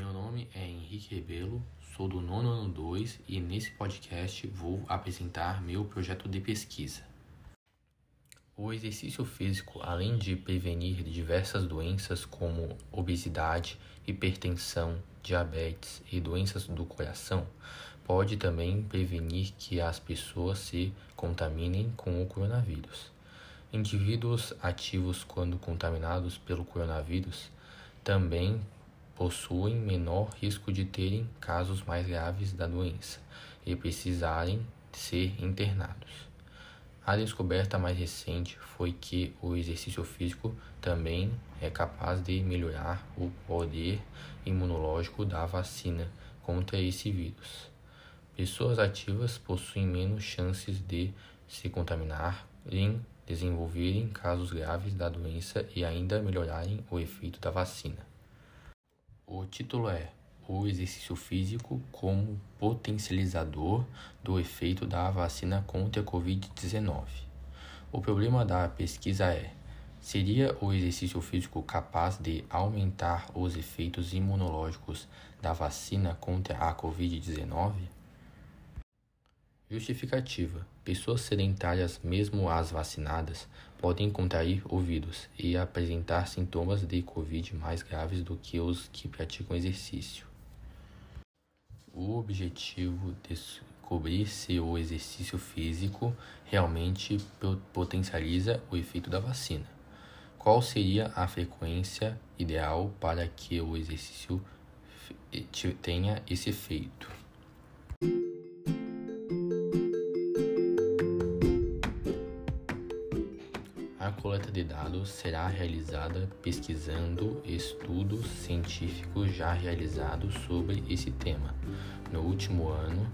Meu nome é Henrique Rebelo, sou do nono ano 2 e nesse podcast vou apresentar meu projeto de pesquisa. O exercício físico, além de prevenir diversas doenças como obesidade, hipertensão, diabetes e doenças do coração, pode também prevenir que as pessoas se contaminem com o coronavírus. Indivíduos ativos quando contaminados pelo coronavírus também possuem menor risco de terem casos mais graves da doença e precisarem ser internados. A descoberta mais recente foi que o exercício físico também é capaz de melhorar o poder imunológico da vacina contra esse vírus. Pessoas ativas possuem menos chances de se contaminarem, desenvolverem casos graves da doença e ainda melhorarem o efeito da vacina. O título é o exercício físico como potencializador do efeito da vacina contra a Covid-19. O problema da pesquisa é: seria o exercício físico capaz de aumentar os efeitos imunológicos da vacina contra a Covid-19? Justificativa: Pessoas sedentárias, mesmo as vacinadas, podem contrair o vírus e apresentar sintomas de Covid mais graves do que os que praticam exercício. O objetivo é descobrir se o exercício físico realmente potencializa o efeito da vacina. Qual seria a frequência ideal para que o exercício tenha esse efeito? A coleta de dados será realizada pesquisando estudos científicos já realizados sobre esse tema. No último ano